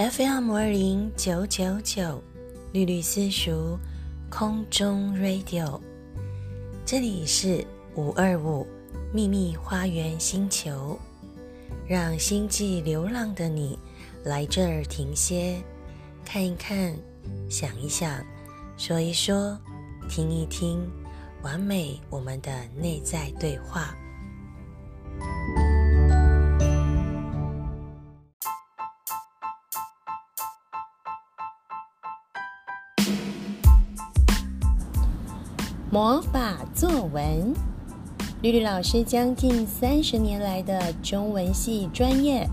FM 二零九九九，绿绿私塾空中 Radio，这里是五二五秘密花园星球，让星际流浪的你来这儿停歇，看一看，想一想，说一说，听一听，完美我们的内在对话。魔法作文，绿绿老师将近三十年来的中文系专业，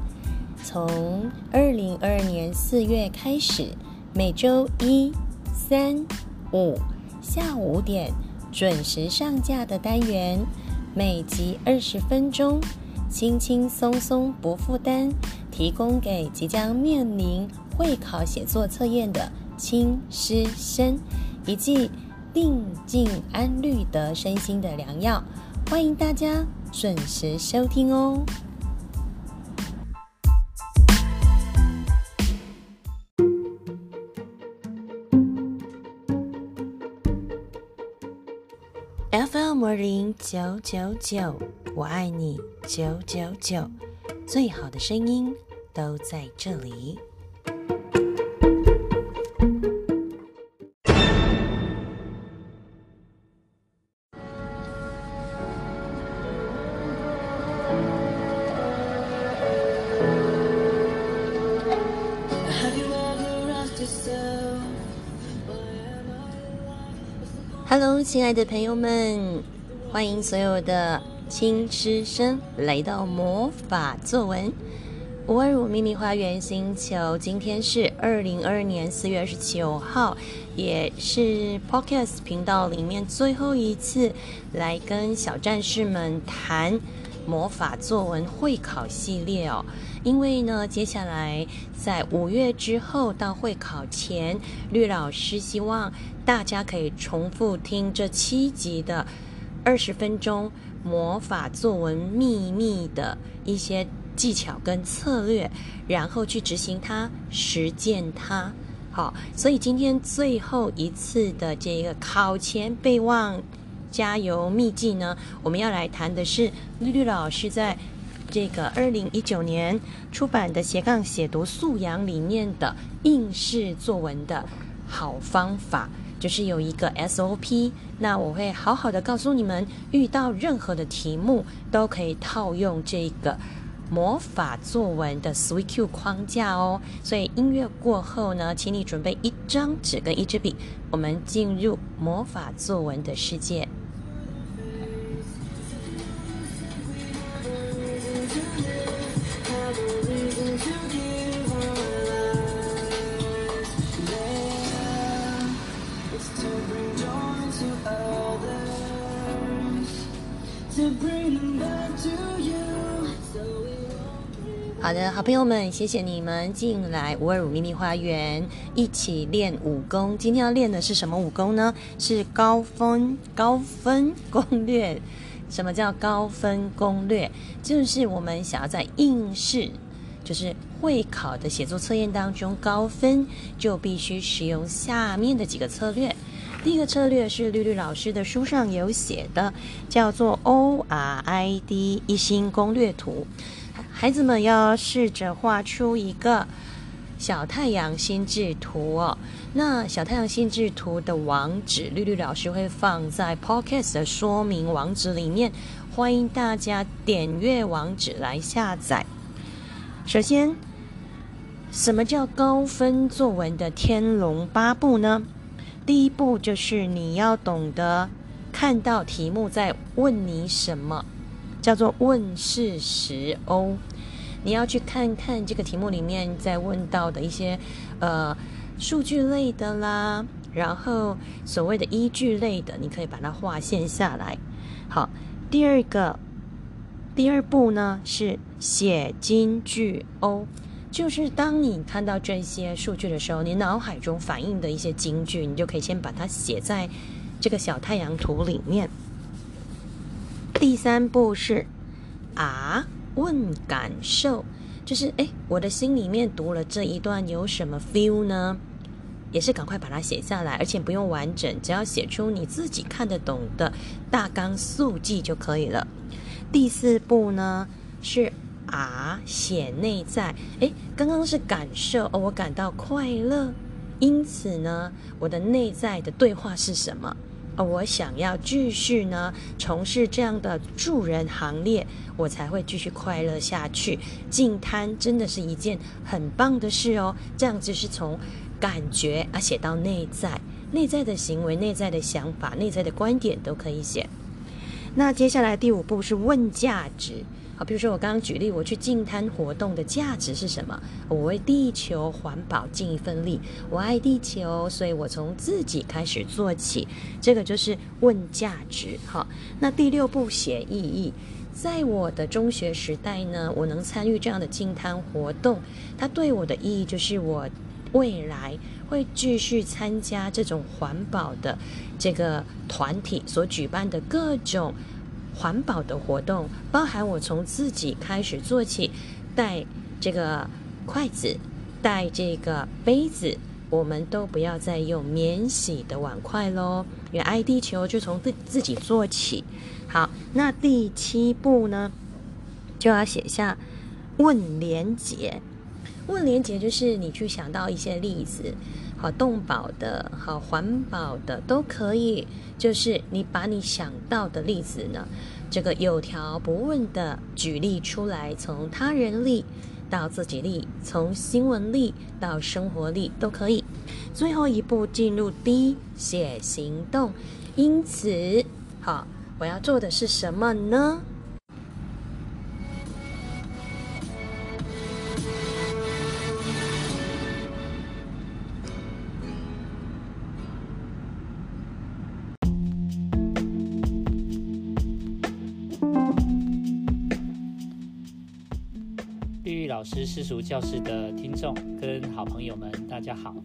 从二零二二年四月开始，每周一、三、五下午五点准时上架的单元，每集二十分钟，轻轻松松不负担，提供给即将面临会考写作测验的亲师生，以及。定静安虑得身心的良药，欢迎大家准时收听哦。FM 零九九九，我爱你九九九，最好的声音都在这里。Hello，亲爱的朋友们，欢迎所有的亲师生来到魔法作文五二五秘密花园星球。今天是二零二二年四月二十九号，也是 Podcast 频道里面最后一次来跟小战士们谈。魔法作文会考系列哦，因为呢，接下来在五月之后到会考前，绿老师希望大家可以重复听这七集的二十分钟魔法作文秘密的一些技巧跟策略，然后去执行它、实践它。好，所以今天最后一次的这个考前备忘。加油秘籍呢？我们要来谈的是绿绿老师在这个二零一九年出版的斜杠写读素养里面的应试作文的好方法，就是有一个 SOP。那我会好好的告诉你们，遇到任何的题目都可以套用这个魔法作文的 Sweet Q 框架哦。所以音乐过后呢，请你准备一张纸跟一支笔，我们进入魔法作文的世界。好的，好朋友们，谢谢你们进来五二五秘密花园一起练武功。今天要练的是什么武功呢？是高分高分攻略。什么叫高分攻略？就是我们想要在应试，就是会考的写作测验当中高分，就必须使用下面的几个策略。第一个策略是绿绿老师的书上有写的，叫做 O R I D 一心攻略图。孩子们要试着画出一个小太阳心智图哦。那小太阳心智图的网址，绿绿老师会放在 Podcast 的说明网址里面，欢迎大家点阅网址来下载。首先，什么叫高分作文的天龙八部呢？第一步就是你要懂得看到题目在问你什么，叫做问事实哦。你要去看看这个题目里面在问到的一些呃数据类的啦，然后所谓的依据类的，你可以把它划线下来。好，第二个第二步呢是写金句哦。就是当你看到这些数据的时候，你脑海中反映的一些金句，你就可以先把它写在这个小太阳图里面。第三步是啊，问感受，就是哎，我的心里面读了这一段有什么 feel 呢？也是赶快把它写下来，而且不用完整，只要写出你自己看得懂的大纲速记就可以了。第四步呢是啊，写内在。哎，刚刚是感受，哦，我感到快乐，因此呢，我的内在的对话是什么？我想要继续呢从事这样的助人行列，我才会继续快乐下去。净摊真的是一件很棒的事哦，这样子是从。感觉啊，写到内在，内在的行为、内在的想法、内在的观点都可以写。那接下来第五步是问价值。好，比如说我刚刚举例，我去净滩活动的价值是什么？我为地球环保尽一份力，我爱地球，所以我从自己开始做起。这个就是问价值。好，那第六步写意义。在我的中学时代呢，我能参与这样的净滩活动，它对我的意义就是我。未来会继续参加这种环保的这个团体所举办的各种环保的活动，包含我从自己开始做起，带这个筷子，带这个杯子，我们都不要再用免洗的碗筷喽，因为爱地球就从自自己做起。好，那第七步呢，就要写下问连结。问连结就是你去想到一些例子，好动保的，好环保的都可以。就是你把你想到的例子呢，这个有条不紊的举例出来，从他人例到自己例，从新闻例到生活例都可以。最后一步进入 D 写行动，因此，好，我要做的是什么呢？老师私塾教室的听众跟好朋友们，大家好，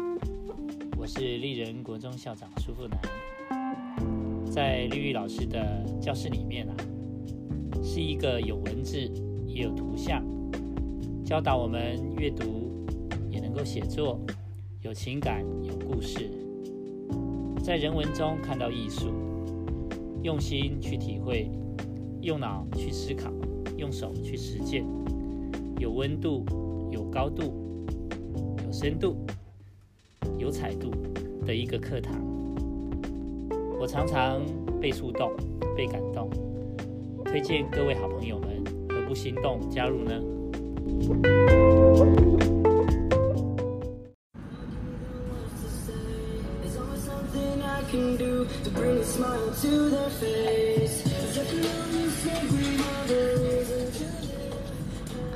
我是丽人国中校长舒富南。在绿玉老师的教室里面啊，是一个有文字也有图像，教导我们阅读也能够写作，有情感有故事，在人文中看到艺术，用心去体会，用脑去思考，用手去实践。有温度、有高度、有深度、有彩度的一个课堂，我常常被触动、被感动，推荐各位好朋友们何不心动加入呢？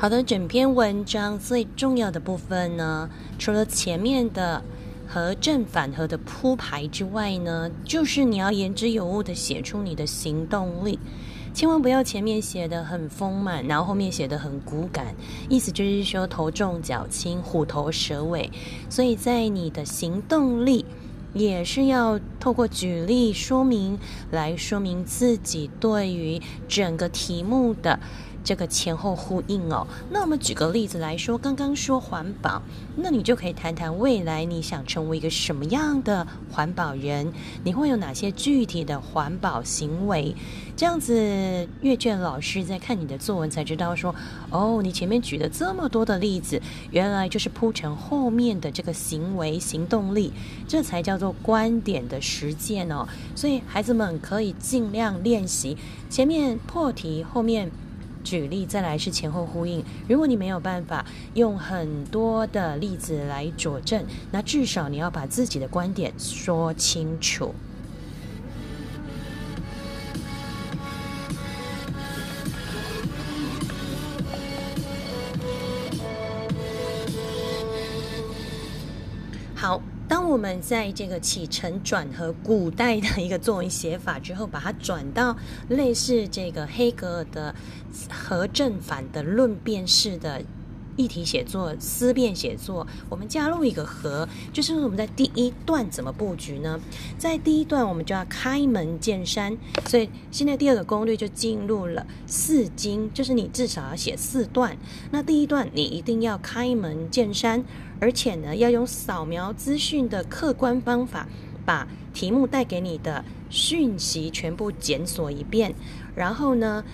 好的，整篇文章最重要的部分呢，除了前面的和正反合的铺排之外呢，就是你要言之有物的写出你的行动力，千万不要前面写的很丰满，然后后面写的很骨感，意思就是说头重脚轻、虎头蛇尾，所以在你的行动力也是要透过举例说明来说明自己对于整个题目的。这个前后呼应哦。那我们举个例子来说，刚刚说环保，那你就可以谈谈未来你想成为一个什么样的环保人？你会有哪些具体的环保行为？这样子，阅卷老师在看你的作文才知道说，哦，你前面举了这么多的例子，原来就是铺成后面的这个行为行动力，这才叫做观点的实践哦。所以孩子们可以尽量练习前面破题，后面。举例，再来是前后呼应。如果你没有办法用很多的例子来佐证，那至少你要把自己的观点说清楚。我们在这个起承转合古代的一个作文写法之后，把它转到类似这个黑格尔的和正反的论辩式的议题写作、思辨写作，我们加入一个和，就是我们在第一段怎么布局呢？在第一段我们就要开门见山，所以现在第二个攻略就进入了四经，就是你至少要写四段。那第一段你一定要开门见山，而且呢要用扫描资讯的客观方法，把题目带给你的讯息全部检索一遍，然后呢。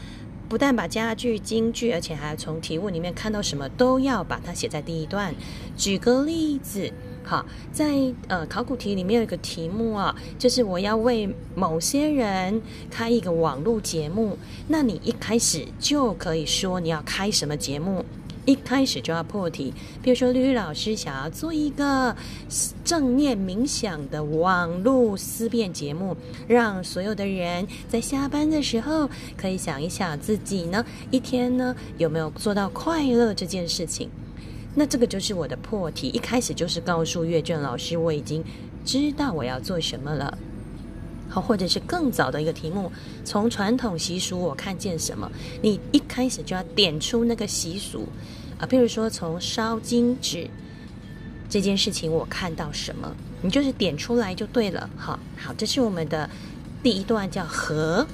不但把家具、京剧，而且还要从题目里面看到什么，都要把它写在第一段。举个例子，好，在呃考古题里面有一个题目啊，就是我要为某些人开一个网络节目，那你一开始就可以说你要开什么节目。一开始就要破题，比如说绿绿老师想要做一个正念冥想的网络思辨节目，让所有的人在下班的时候可以想一想自己呢一天呢有没有做到快乐这件事情。那这个就是我的破题，一开始就是告诉阅卷老师我已经知道我要做什么了。好，或者是更早的一个题目，从传统习俗我看见什么？你一开始就要点出那个习俗啊，譬如说从烧金纸这件事情我看到什么，你就是点出来就对了。好，好，这是我们的第一段叫和。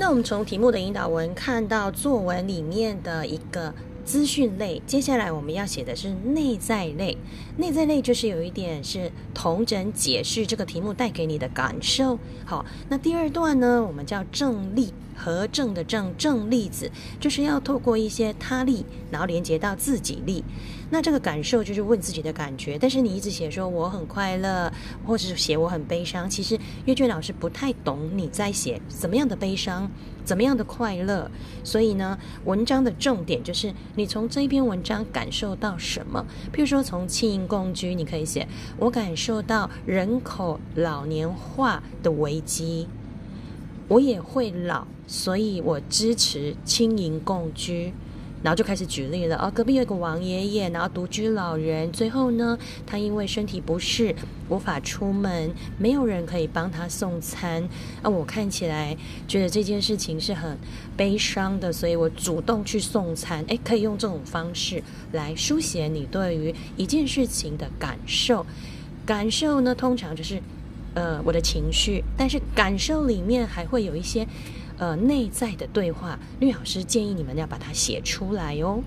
那我们从题目的引导文看到作文里面的一个资讯类，接下来我们要写的是内在类。内在类就是有一点是同整解释这个题目带给你的感受。好，那第二段呢，我们叫正例。和正的正正例子，就是要透过一些他例，然后连接到自己例。那这个感受就是问自己的感觉。但是你一直写说我很快乐，或者是写我很悲伤，其实阅卷老师不太懂你在写怎么样的悲伤，怎么样的快乐。所以呢，文章的重点就是你从这篇文章感受到什么。譬如说从轻盈共居，你可以写我感受到人口老年化的危机。我也会老，所以我支持轻盈共居，然后就开始举例了。哦，隔壁有个王爷爷，然后独居老人，最后呢，他因为身体不适，无法出门，没有人可以帮他送餐。啊，我看起来觉得这件事情是很悲伤的，所以我主动去送餐。诶，可以用这种方式来书写你对于一件事情的感受。感受呢，通常就是。呃，我的情绪，但是感受里面还会有一些呃内在的对话，绿老师建议你们要把它写出来哦。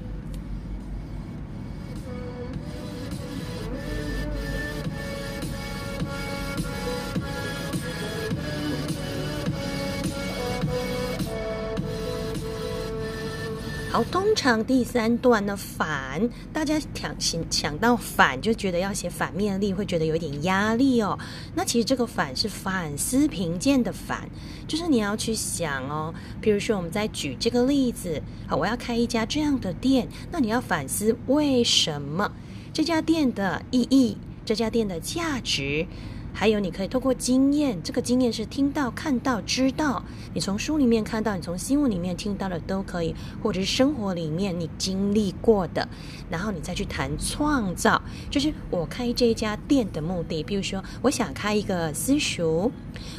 通常第三段呢，反，大家想想想到反，就觉得要写反面例，会觉得有点压力哦。那其实这个反是反思评鉴的反，就是你要去想哦。比如说，我们再举这个例子，好，我要开一家这样的店，那你要反思为什么这家店的意义，这家店的价值。还有，你可以透过经验，这个经验是听到、看到、知道。你从书里面看到，你从新闻里面听到的都可以，或者是生活里面你经历过的，然后你再去谈创造，就是我开这家店的目的。比如说，我想开一个私塾，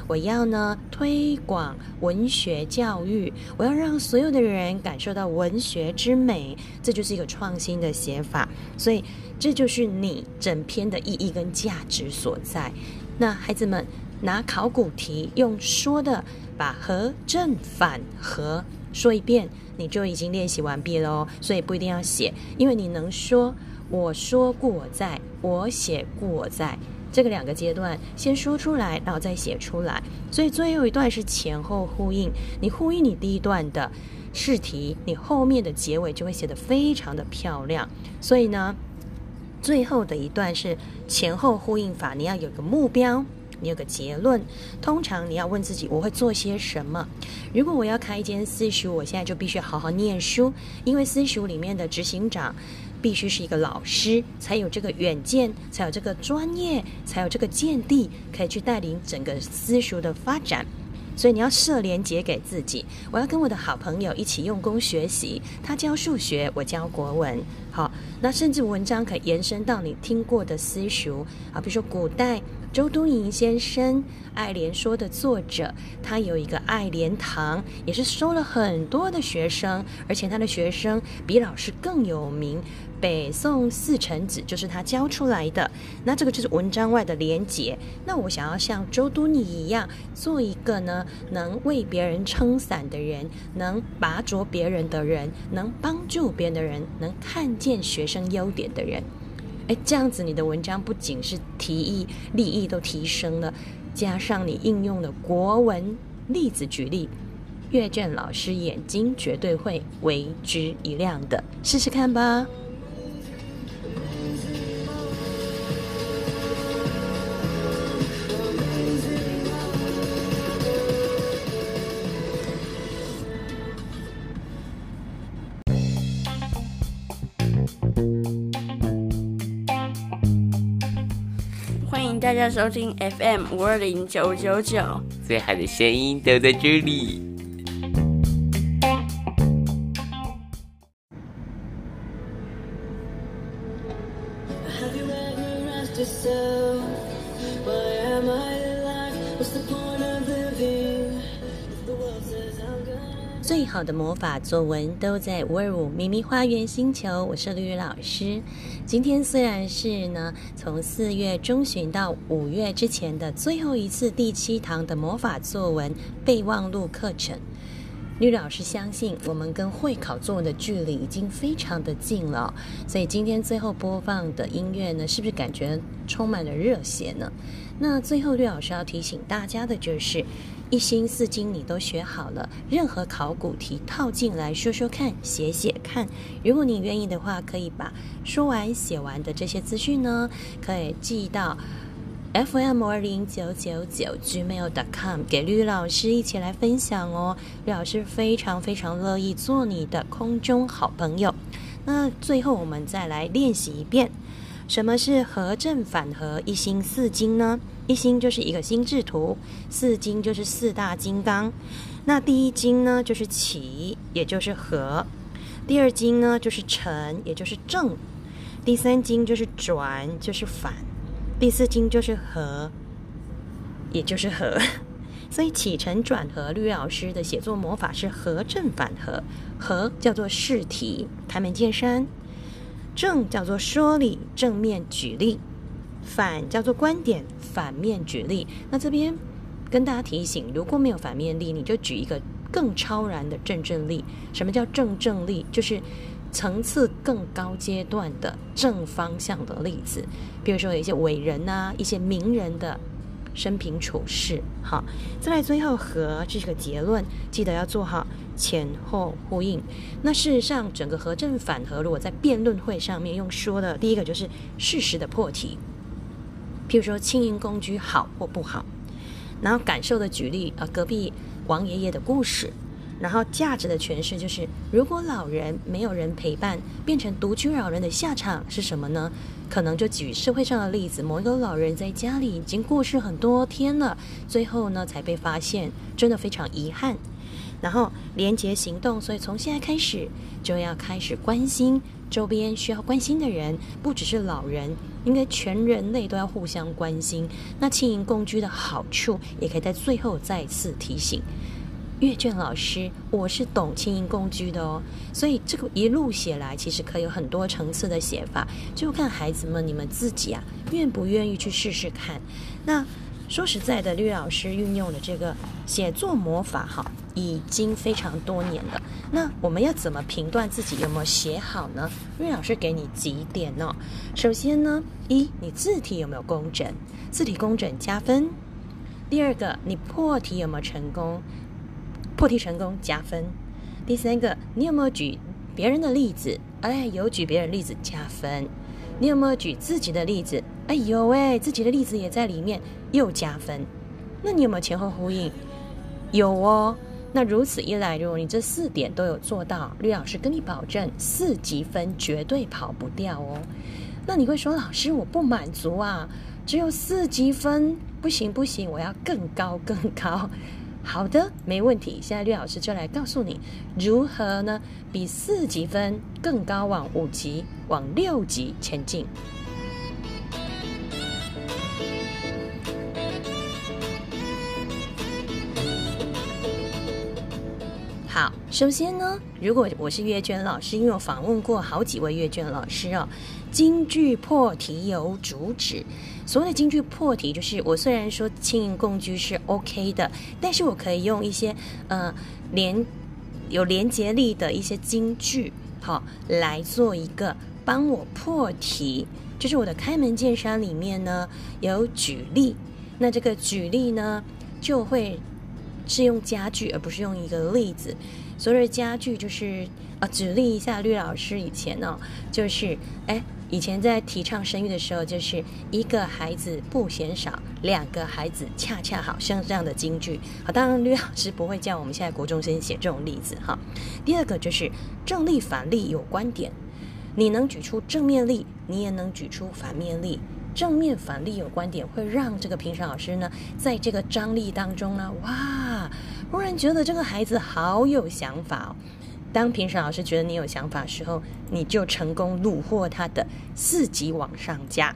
我要呢推广文学教育，我要让所有的人感受到文学之美，这就是一个创新的写法。所以，这就是你整篇的意义跟价值所在。那孩子们拿考古题用说的把和正反和说一遍，你就已经练习完毕了哦。所以不一定要写，因为你能说我说故我在，我写故我在这个两个阶段，先说出来，然后再写出来。所以最后一段是前后呼应，你呼应你第一段的试题，你后面的结尾就会写得非常的漂亮。所以呢。最后的一段是前后呼应法，你要有个目标，你有个结论。通常你要问自己，我会做些什么？如果我要开一间私塾，我现在就必须好好念书，因为私塾里面的执行长必须是一个老师，才有这个远见，才有这个专业，才有这个见地，可以去带领整个私塾的发展。所以你要设连结给自己。我要跟我的好朋友一起用功学习，他教数学，我教国文。好，那甚至文章可以延伸到你听过的私塾啊，比如说古代周敦颐先生《爱莲说》的作者，他有一个爱莲堂，也是收了很多的学生，而且他的学生比老师更有名。北宋四臣子就是他教出来的，那这个就是文章外的连结。那我想要像周都你一样，做一个呢能为别人撑伞的人，能拔着别人的人，能帮助别人的人，能看见学生优点的人。哎，这样子你的文章不仅是提议立意都提升了，加上你应用的国文例子举例，阅卷老师眼睛绝对会为之一亮的。试试看吧。收听 FM 五二零九九九，最好的声音都在这里。的魔法作文都在五二五咪咪花园星球，我是绿雨老师。今天虽然是呢，从四月中旬到五月之前的最后一次第七堂的魔法作文备忘录课程，绿老师相信我们跟会考作文的距离已经非常的近了，所以今天最后播放的音乐呢，是不是感觉充满了热血呢？那最后绿老师要提醒大家的就是。一心四经你都学好了，任何考古题套进来说说看，写写看。如果你愿意的话，可以把说完写完的这些资讯呢，可以寄到 FM 二零九九九 gmail.com 给绿老师一起来分享哦。绿老师非常非常乐意做你的空中好朋友。那最后我们再来练习一遍，什么是合正反合一心四经呢？一心就是一个心智图，四经就是四大金刚。那第一经呢，就是起，也就是和；第二经呢，就是成，也就是正；第三经就是转，就是反；第四经就是和，也就是和。所以起承转合，绿老师的写作魔法是和正反合。和叫做试题，开门见山；正叫做说理，正面举例。反叫做观点，反面举例。那这边跟大家提醒，如果没有反面例，你就举一个更超然的正正例。什么叫正正例？就是层次更高阶段的正方向的例子。比如说一些伟人啊，一些名人的生平处事。好，再来最后和这个结论，记得要做好前后呼应。那事实上，整个和正反合，如果在辩论会上面用说的，第一个就是事实的破题。譬如说，轻盈公居好或不好，然后感受的举例啊，隔壁王爷爷的故事，然后价值的诠释就是，如果老人没有人陪伴，变成独居老人的下场是什么呢？可能就举社会上的例子，某一个老人在家里已经过世很多天了，最后呢才被发现，真的非常遗憾。然后廉洁行动，所以从现在开始就要开始关心周边需要关心的人，不只是老人，应该全人类都要互相关心。那轻盈共居的好处，也可以在最后再次提醒阅卷老师，我是懂轻盈共居的哦。所以这个一路写来，其实可以有很多层次的写法，就看孩子们你们自己啊，愿不愿意去试试看。那。说实在的，绿老师运用的这个写作魔法，哈，已经非常多年了。那我们要怎么评断自己有没有写好呢？绿老师给你几点哦。首先呢，一，你字体有没有工整？字体工整加分。第二个，你破题有没有成功？破题成功加分。第三个，你有没有举别人的例子？哎，有举别人例子加分。你有没有举自己的例子？哎有哎，自己的例子也在里面，又加分。那你有没有前后呼应？有哦。那如此一来，如果你这四点都有做到，绿老师跟你保证，四级分绝对跑不掉哦。那你会说，老师我不满足啊，只有四级分不行不行，我要更高更高。好的，没问题。现在绿老师就来告诉你如何呢，比四级分更高，往五级、往六级前进。好，首先呢，如果我是阅卷老师，因为我访问过好几位阅卷老师哦，京剧破题有主旨。所谓的京剧破题，就是我虽然说轻盈共居是 OK 的，但是我可以用一些呃连有连接力的一些京剧，好来做一个帮我破题。就是我的开门见山里面呢有举例，那这个举例呢就会。是用家具，而不是用一个例子。所谓的家具，就是啊，举例一下，绿老师以前呢，就是哎，以前在提倡生育的时候，就是一个孩子不嫌少，两个孩子恰恰好，像这样的金句。好，当然吕老师不会叫我们现在国中生写这种例子哈。第二个就是正例反例有观点，你能举出正面例，你也能举出反面例。正面反例有观点，会让这个评审老师呢，在这个张力当中呢，哇，忽然觉得这个孩子好有想法哦。当评审老师觉得你有想法的时候，你就成功虏获他的四级往上加。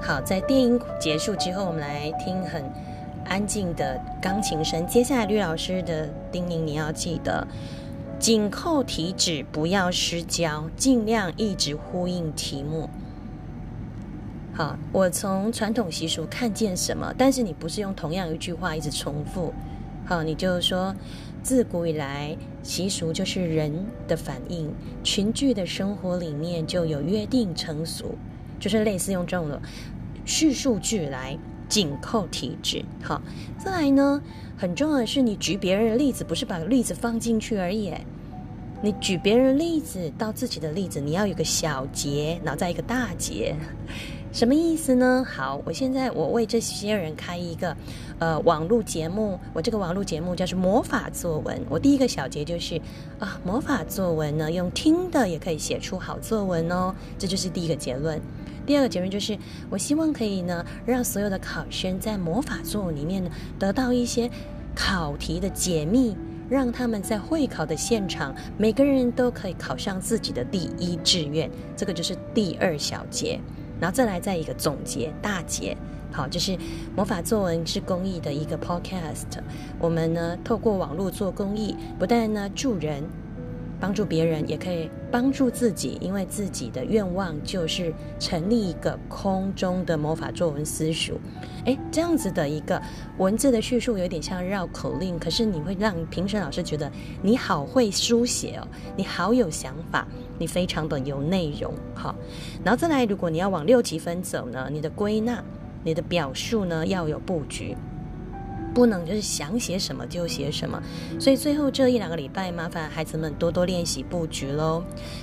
好，在电影结束之后，我们来听很。安静的钢琴声。接下来，吕老师的叮咛你要记得：紧扣题纸，不要失焦，尽量一直呼应题目。好，我从传统习俗看见什么？但是你不是用同样一句话一直重复。好，你就是说：自古以来，习俗就是人的反应，群聚的生活里面就有约定成俗，就是类似用这种的叙述句来。紧扣体质，好，再来呢，很重要的是，你举别人的例子，不是把例子放进去而已。你举别人的例子到自己的例子，你要有个小结，然后再一个大结，什么意思呢？好，我现在我为这些人开一个呃网络节目，我这个网络节目叫做魔法作文。我第一个小节就是啊，魔法作文呢，用听的也可以写出好作文哦，这就是第一个结论。第二个结论就是，我希望可以呢，让所有的考生在魔法作文里面呢，得到一些考题的解密，让他们在会考的现场，每个人都可以考上自己的第一志愿。这个就是第二小节，然后再来再一个总结大结。好，就是魔法作文是公益的一个 podcast，我们呢透过网络做公益，不但呢助人。帮助别人也可以帮助自己，因为自己的愿望就是成立一个空中的魔法作文私塾。诶，这样子的一个文字的叙述有点像绕口令，可是你会让评审老师觉得你好会书写哦，你好有想法，你非常的有内容。好，然后再来，如果你要往六级分走呢，你的归纳、你的表述呢要有布局。不能就是想写什么就写什么，所以最后这一两个礼拜，麻烦孩子们多多练习布局喽。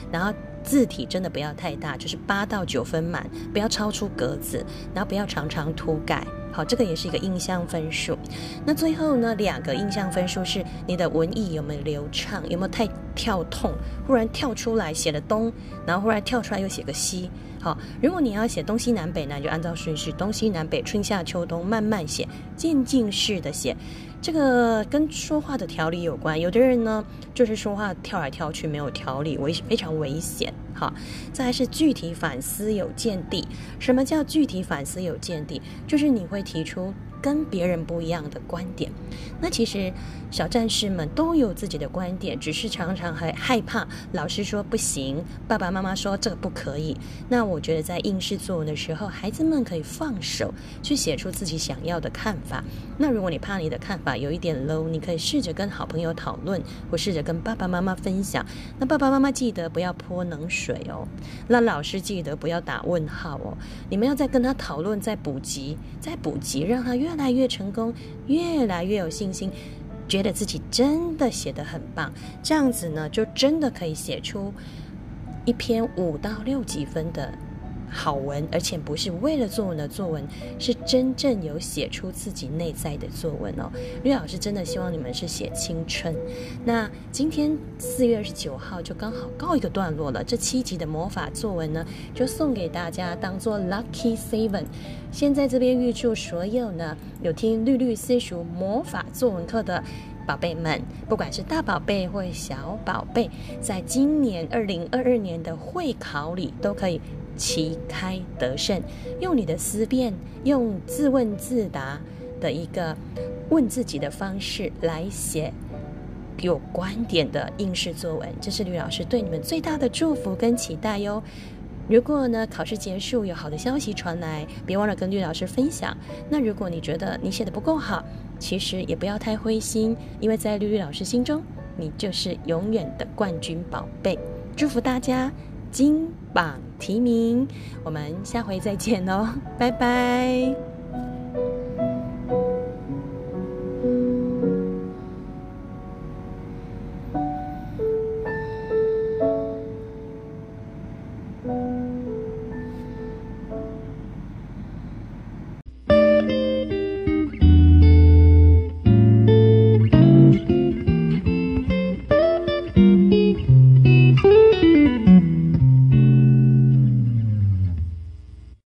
然后字体真的不要太大，就是八到九分满，不要超出格子，然后不要常常涂改。好，这个也是一个印象分数。那最后呢，两个印象分数是你的文艺有没有流畅，有没有太跳痛，忽然跳出来写了东，然后忽然跳出来又写个西。好，如果你要写东西南北，那就按照顺序，东西南北，春夏秋冬，慢慢写，渐进式的写。这个跟说话的条理有关，有的人呢就是说话跳来跳去，没有条理，危非常危险。好，再来是具体反思有见地。什么叫具体反思有见地？就是你会提出。跟别人不一样的观点，那其实小战士们都有自己的观点，只是常常还害怕老师说不行，爸爸妈妈说这个不可以。那我觉得在应试作文的时候，孩子们可以放手去写出自己想要的看法。那如果你怕你的看法有一点 low，你可以试着跟好朋友讨论，或试着跟爸爸妈妈分享。那爸爸妈妈记得不要泼冷水哦，那老师记得不要打问号哦。你们要再跟他讨论，再补习，再补习，让他越。越来越成功，越来越有信心，觉得自己真的写得很棒，这样子呢，就真的可以写出一篇五到六级分的好文，而且不是为了作文的作文，是真正有写出自己内在的作文哦。绿老师真的希望你们是写青春。那今天四月二十九号就刚好告一个段落了，这七集的魔法作文呢，就送给大家当做 lucky seven。现在这边预祝所有呢有听绿绿私塾魔法作文课的。宝贝们，不管是大宝贝或小宝贝，在今年二零二二年的会考里，都可以旗开得胜。用你的思辨，用自问自答的一个问自己的方式来写有观点的应试作文，这是吕老师对你们最大的祝福跟期待哟。如果呢考试结束有好的消息传来，别忘了跟吕老师分享。那如果你觉得你写的不够好，其实也不要太灰心，因为在绿绿老师心中，你就是永远的冠军宝贝。祝福大家金榜题名，我们下回再见哦，拜拜。